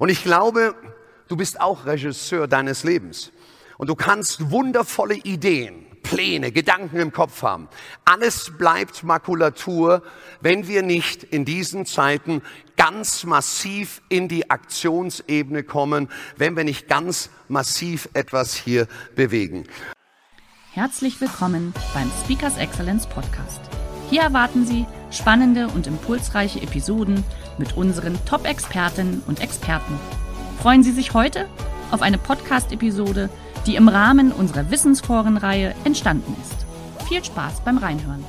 Und ich glaube, du bist auch Regisseur deines Lebens. Und du kannst wundervolle Ideen, Pläne, Gedanken im Kopf haben. Alles bleibt Makulatur, wenn wir nicht in diesen Zeiten ganz massiv in die Aktionsebene kommen, wenn wir nicht ganz massiv etwas hier bewegen. Herzlich willkommen beim Speakers Excellence Podcast. Hier erwarten Sie spannende und impulsreiche Episoden mit unseren Top-Expertinnen und Experten. Freuen Sie sich heute auf eine Podcast-Episode, die im Rahmen unserer Wissensforenreihe entstanden ist. Viel Spaß beim Reinhören.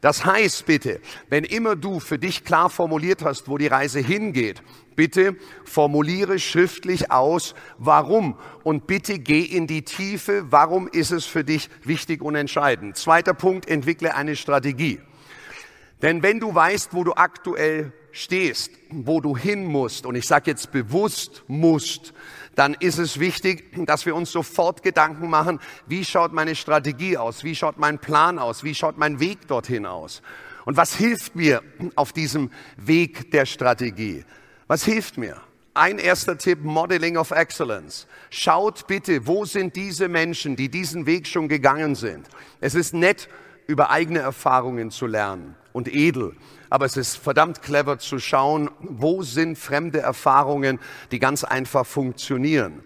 Das heißt bitte, wenn immer du für dich klar formuliert hast, wo die Reise hingeht, bitte formuliere schriftlich aus, warum und bitte geh in die Tiefe, warum ist es für dich wichtig und entscheidend. Zweiter Punkt, entwickle eine Strategie. Denn wenn du weißt, wo du aktuell stehst, wo du hin musst, und ich sage jetzt bewusst musst, dann ist es wichtig, dass wir uns sofort Gedanken machen, wie schaut meine Strategie aus, wie schaut mein Plan aus, wie schaut mein Weg dorthin aus. Und was hilft mir auf diesem Weg der Strategie? Was hilft mir? Ein erster Tipp, Modeling of Excellence. Schaut bitte, wo sind diese Menschen, die diesen Weg schon gegangen sind. Es ist nett, über eigene Erfahrungen zu lernen und edel. Aber es ist verdammt clever zu schauen, wo sind fremde Erfahrungen, die ganz einfach funktionieren.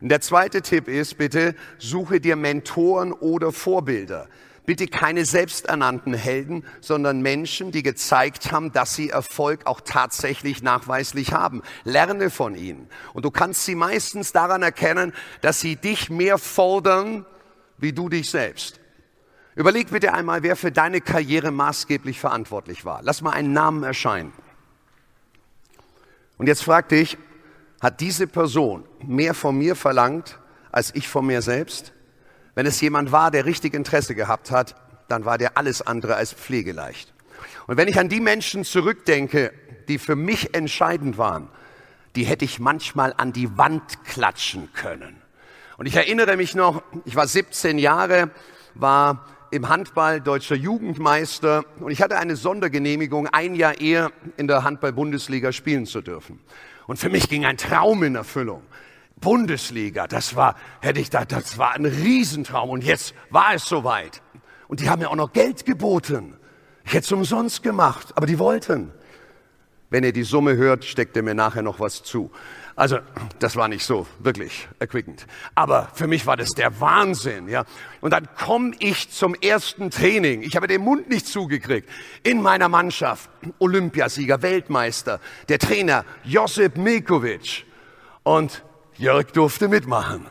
Der zweite Tipp ist, bitte suche dir Mentoren oder Vorbilder. Bitte keine selbsternannten Helden, sondern Menschen, die gezeigt haben, dass sie Erfolg auch tatsächlich nachweislich haben. Lerne von ihnen. Und du kannst sie meistens daran erkennen, dass sie dich mehr fordern, wie du dich selbst. Überleg bitte einmal, wer für deine Karriere maßgeblich verantwortlich war. Lass mal einen Namen erscheinen. Und jetzt frag dich, hat diese Person mehr von mir verlangt, als ich von mir selbst? Wenn es jemand war, der richtig Interesse gehabt hat, dann war der alles andere als pflegeleicht. Und wenn ich an die Menschen zurückdenke, die für mich entscheidend waren, die hätte ich manchmal an die Wand klatschen können. Und ich erinnere mich noch, ich war 17 Jahre, war im Handball deutscher Jugendmeister und ich hatte eine Sondergenehmigung, ein Jahr eher in der Handball-Bundesliga spielen zu dürfen. Und für mich ging ein Traum in Erfüllung. Bundesliga, das war, hätte ich da, das war ein Riesentraum und jetzt war es soweit. Und die haben mir auch noch Geld geboten. Ich hätte es umsonst gemacht, aber die wollten. Wenn ihr die Summe hört, steckt ihr mir nachher noch was zu. Also, das war nicht so wirklich erquickend. Aber für mich war das der Wahnsinn, ja. Und dann komme ich zum ersten Training. Ich habe den Mund nicht zugekriegt. In meiner Mannschaft, Olympiasieger, Weltmeister, der Trainer Josip Milkovic. Und Jörg durfte mitmachen.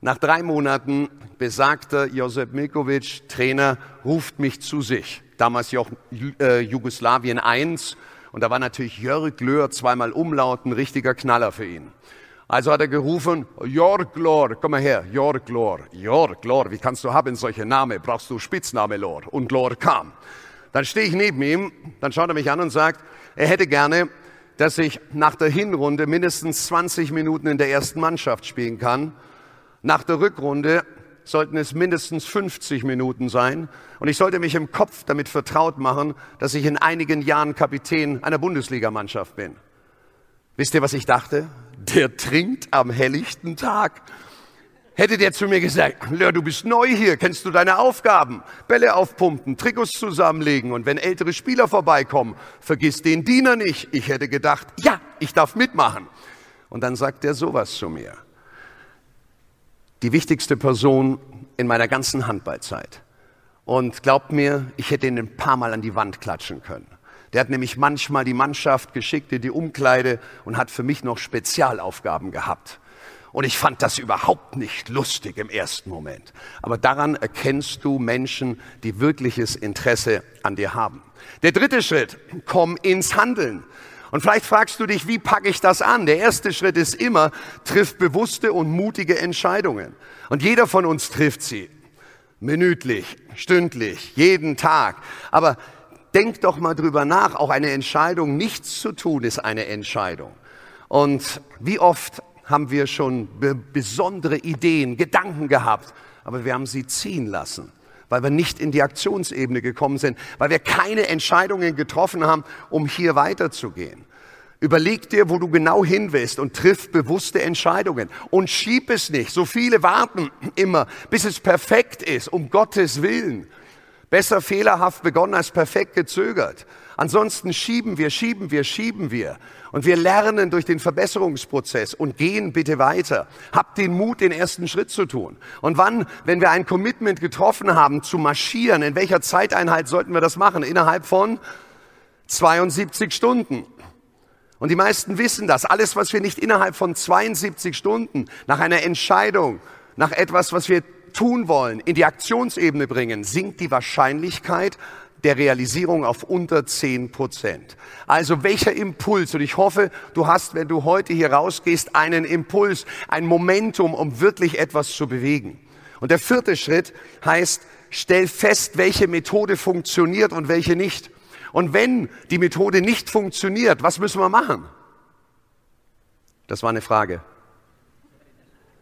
Nach drei Monaten besagter Josip Milkovic, Trainer, ruft mich zu sich. Damals ja auch äh, Jugoslawien 1 und da war natürlich Jörg Löhr zweimal umlaut, ein richtiger Knaller für ihn. Also hat er gerufen, Jörg Lor, komm mal her, Jörg Lor, Jörg Lor, wie kannst du haben solche Namen? Brauchst du Spitzname Lor? Und Lor kam. Dann stehe ich neben ihm, dann schaut er mich an und sagt, er hätte gerne, dass ich nach der Hinrunde mindestens 20 Minuten in der ersten Mannschaft spielen kann. Nach der Rückrunde sollten es mindestens 50 Minuten sein. Und ich sollte mich im Kopf damit vertraut machen, dass ich in einigen Jahren Kapitän einer Bundesligamannschaft bin. Wisst ihr, was ich dachte? Der trinkt am helllichten Tag. Hätte der zu mir gesagt, Lör, du bist neu hier, kennst du deine Aufgaben? Bälle aufpumpen, Trikots zusammenlegen und wenn ältere Spieler vorbeikommen, vergiss den Diener nicht. Ich hätte gedacht, ja, ich darf mitmachen. Und dann sagt er sowas zu mir die wichtigste Person in meiner ganzen Handballzeit. Und glaubt mir, ich hätte ihn ein paar Mal an die Wand klatschen können. Der hat nämlich manchmal die Mannschaft geschickt in die Umkleide und hat für mich noch Spezialaufgaben gehabt. Und ich fand das überhaupt nicht lustig im ersten Moment. Aber daran erkennst du Menschen, die wirkliches Interesse an dir haben. Der dritte Schritt, komm ins Handeln. Und vielleicht fragst du dich, wie packe ich das an? Der erste Schritt ist immer, triff bewusste und mutige Entscheidungen. Und jeder von uns trifft sie. Minütlich, stündlich, jeden Tag. Aber denk doch mal drüber nach. Auch eine Entscheidung, nichts zu tun, ist eine Entscheidung. Und wie oft haben wir schon be besondere Ideen, Gedanken gehabt, aber wir haben sie ziehen lassen weil wir nicht in die Aktionsebene gekommen sind, weil wir keine Entscheidungen getroffen haben, um hier weiterzugehen. Überleg dir, wo du genau hin willst und triff bewusste Entscheidungen und schieb es nicht. So viele warten immer, bis es perfekt ist, um Gottes Willen. Besser fehlerhaft begonnen als perfekt gezögert. Ansonsten schieben wir, schieben wir, schieben wir. Und wir lernen durch den Verbesserungsprozess und gehen bitte weiter. Habt den Mut, den ersten Schritt zu tun. Und wann, wenn wir ein Commitment getroffen haben, zu marschieren, in welcher Zeiteinheit sollten wir das machen? Innerhalb von 72 Stunden. Und die meisten wissen das. Alles, was wir nicht innerhalb von 72 Stunden nach einer Entscheidung, nach etwas, was wir tun wollen, in die Aktionsebene bringen, sinkt die Wahrscheinlichkeit der Realisierung auf unter 10 Prozent. Also welcher Impuls? Und ich hoffe, du hast, wenn du heute hier rausgehst, einen Impuls, ein Momentum, um wirklich etwas zu bewegen. Und der vierte Schritt heißt, stell fest, welche Methode funktioniert und welche nicht. Und wenn die Methode nicht funktioniert, was müssen wir machen? Das war eine Frage.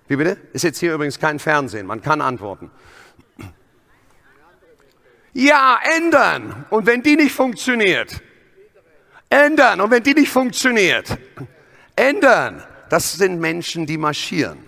Wie bitte? Ist jetzt hier übrigens kein Fernsehen, man kann antworten. Ja, ändern. Und wenn die nicht funktioniert, ändern. Und wenn die nicht funktioniert, ändern. Das sind Menschen, die marschieren.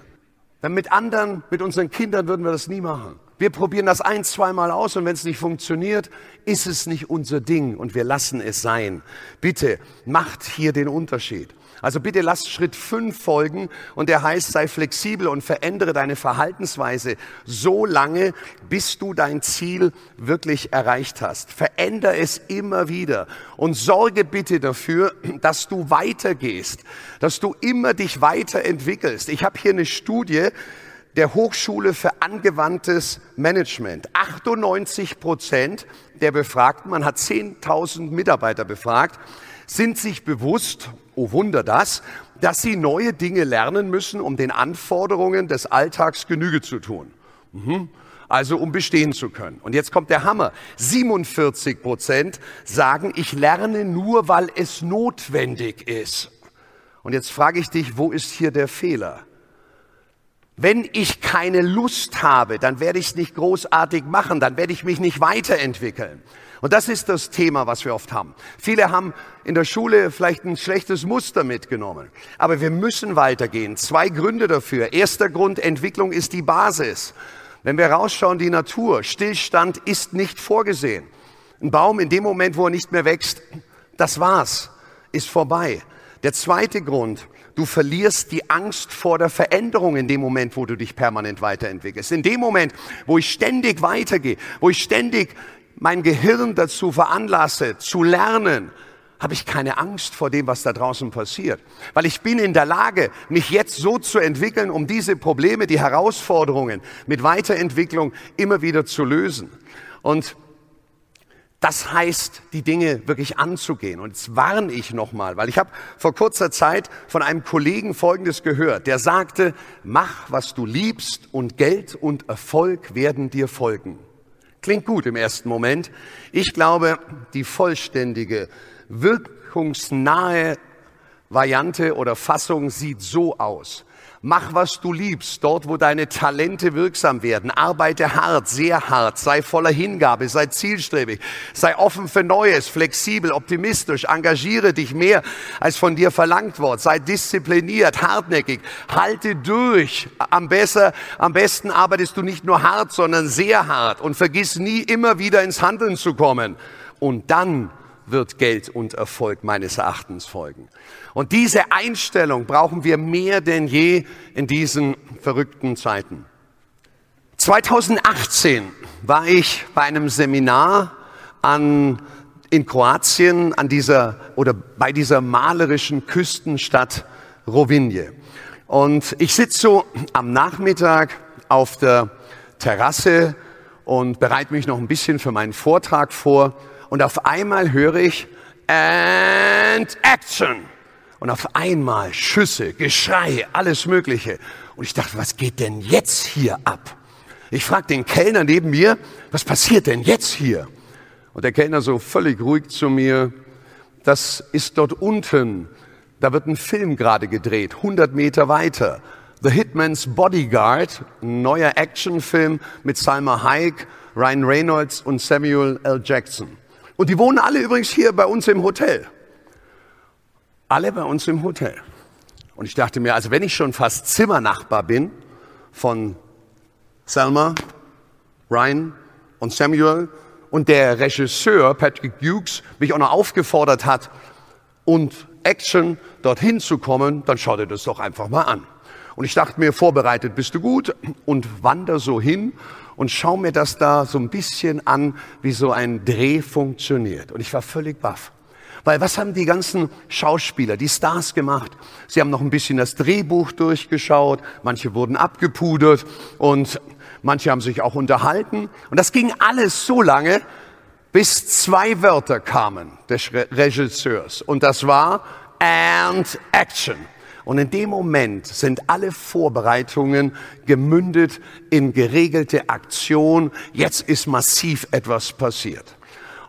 Denn mit anderen, mit unseren Kindern würden wir das nie machen. Wir probieren das ein, zweimal aus und wenn es nicht funktioniert, ist es nicht unser Ding und wir lassen es sein. Bitte macht hier den Unterschied. Also bitte lass Schritt 5 folgen und der heißt, sei flexibel und verändere deine Verhaltensweise so lange, bis du dein Ziel wirklich erreicht hast. Verändere es immer wieder und sorge bitte dafür, dass du weitergehst, dass du immer dich weiterentwickelst. Ich habe hier eine Studie, der Hochschule für angewandtes Management. 98 Prozent der Befragten, man hat 10.000 Mitarbeiter befragt, sind sich bewusst, oh Wunder das, dass sie neue Dinge lernen müssen, um den Anforderungen des Alltags Genüge zu tun. Mhm. Also um bestehen zu können. Und jetzt kommt der Hammer. 47 Prozent sagen, ich lerne nur, weil es notwendig ist. Und jetzt frage ich dich, wo ist hier der Fehler? Wenn ich keine Lust habe, dann werde ich es nicht großartig machen, dann werde ich mich nicht weiterentwickeln. Und das ist das Thema, was wir oft haben. Viele haben in der Schule vielleicht ein schlechtes Muster mitgenommen. Aber wir müssen weitergehen. Zwei Gründe dafür. Erster Grund, Entwicklung ist die Basis. Wenn wir rausschauen, die Natur, Stillstand ist nicht vorgesehen. Ein Baum in dem Moment, wo er nicht mehr wächst, das war's, ist vorbei. Der zweite Grund, du verlierst die Angst vor der Veränderung in dem Moment, wo du dich permanent weiterentwickelst. In dem Moment, wo ich ständig weitergehe, wo ich ständig mein Gehirn dazu veranlasse, zu lernen, habe ich keine Angst vor dem, was da draußen passiert. Weil ich bin in der Lage, mich jetzt so zu entwickeln, um diese Probleme, die Herausforderungen mit Weiterentwicklung immer wieder zu lösen. Und das heißt, die Dinge wirklich anzugehen. Und jetzt warne ich nochmal, weil ich habe vor kurzer Zeit von einem Kollegen Folgendes gehört. Der sagte, mach, was du liebst und Geld und Erfolg werden dir folgen. Klingt gut im ersten Moment. Ich glaube, die vollständige, wirkungsnahe Variante oder Fassung sieht so aus. Mach, was du liebst, dort, wo deine Talente wirksam werden. Arbeite hart, sehr hart, sei voller Hingabe, sei zielstrebig, sei offen für Neues, flexibel, optimistisch, engagiere dich mehr, als von dir verlangt wird, sei diszipliniert, hartnäckig, halte durch. Am, besser, am besten arbeitest du nicht nur hart, sondern sehr hart und vergiss nie immer wieder ins Handeln zu kommen. Und dann wird Geld und Erfolg meines Erachtens folgen. Und diese Einstellung brauchen wir mehr denn je in diesen verrückten Zeiten. 2018 war ich bei einem Seminar an, in Kroatien an dieser, oder bei dieser malerischen Küstenstadt Rovinje. Und ich sitze so am Nachmittag auf der Terrasse und bereite mich noch ein bisschen für meinen Vortrag vor. Und auf einmal höre ich and action. Und auf einmal Schüsse, Geschrei, alles Mögliche. Und ich dachte, was geht denn jetzt hier ab? Ich frage den Kellner neben mir, was passiert denn jetzt hier? Und der Kellner so völlig ruhig zu mir, das ist dort unten, da wird ein Film gerade gedreht, 100 Meter weiter. The Hitman's Bodyguard, ein neuer Actionfilm mit Salma Hayek, Ryan Reynolds und Samuel L. Jackson. Und die wohnen alle übrigens hier bei uns im Hotel. Alle bei uns im Hotel. Und ich dachte mir, also wenn ich schon fast Zimmernachbar bin von Selma, Ryan und Samuel und der Regisseur Patrick Dukes mich auch noch aufgefordert hat, und Action dorthin zu kommen, dann schau dir das doch einfach mal an. Und ich dachte mir, vorbereitet bist du gut und wander so hin und schau mir das da so ein bisschen an, wie so ein Dreh funktioniert. Und ich war völlig baff. Weil was haben die ganzen Schauspieler, die Stars gemacht? Sie haben noch ein bisschen das Drehbuch durchgeschaut, manche wurden abgepudert und manche haben sich auch unterhalten. Und das ging alles so lange, bis zwei Wörter kamen des Regisseurs. Und das war and action. Und in dem Moment sind alle Vorbereitungen gemündet in geregelte Aktion. Jetzt ist massiv etwas passiert.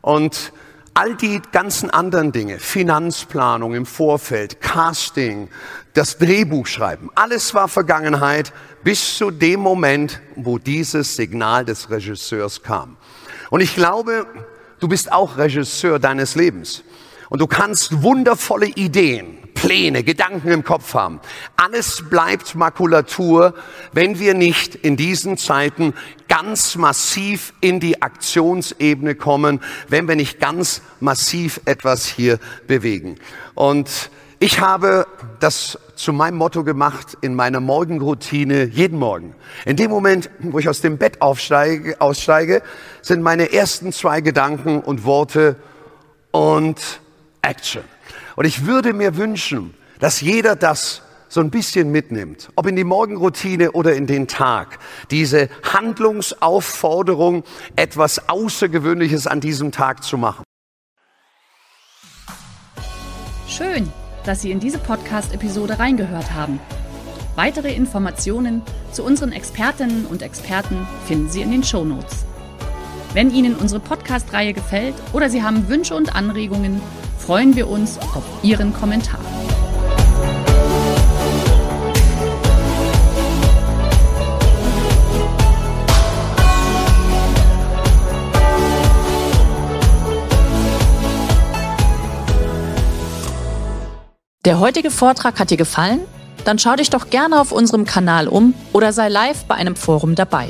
Und all die ganzen anderen Dinge, Finanzplanung im Vorfeld, Casting, das Drehbuch schreiben, alles war Vergangenheit bis zu dem Moment, wo dieses Signal des Regisseurs kam. Und ich glaube, du bist auch Regisseur deines Lebens. Und du kannst wundervolle Ideen, Pläne, Gedanken im Kopf haben. Alles bleibt Makulatur, wenn wir nicht in diesen Zeiten ganz massiv in die Aktionsebene kommen, wenn wir nicht ganz massiv etwas hier bewegen. Und ich habe das zu meinem Motto gemacht in meiner Morgenroutine jeden Morgen. In dem Moment, wo ich aus dem Bett aufsteige, aussteige, sind meine ersten zwei Gedanken und Worte und Action. Und ich würde mir wünschen, dass jeder das so ein bisschen mitnimmt, ob in die Morgenroutine oder in den Tag, diese Handlungsaufforderung, etwas Außergewöhnliches an diesem Tag zu machen. Schön, dass Sie in diese Podcast-Episode reingehört haben. Weitere Informationen zu unseren Expertinnen und Experten finden Sie in den Show Notes. Wenn Ihnen unsere Podcast-Reihe gefällt oder Sie haben Wünsche und Anregungen, freuen wir uns auf Ihren Kommentar. Der heutige Vortrag hat dir gefallen? Dann schau dich doch gerne auf unserem Kanal um oder sei live bei einem Forum dabei.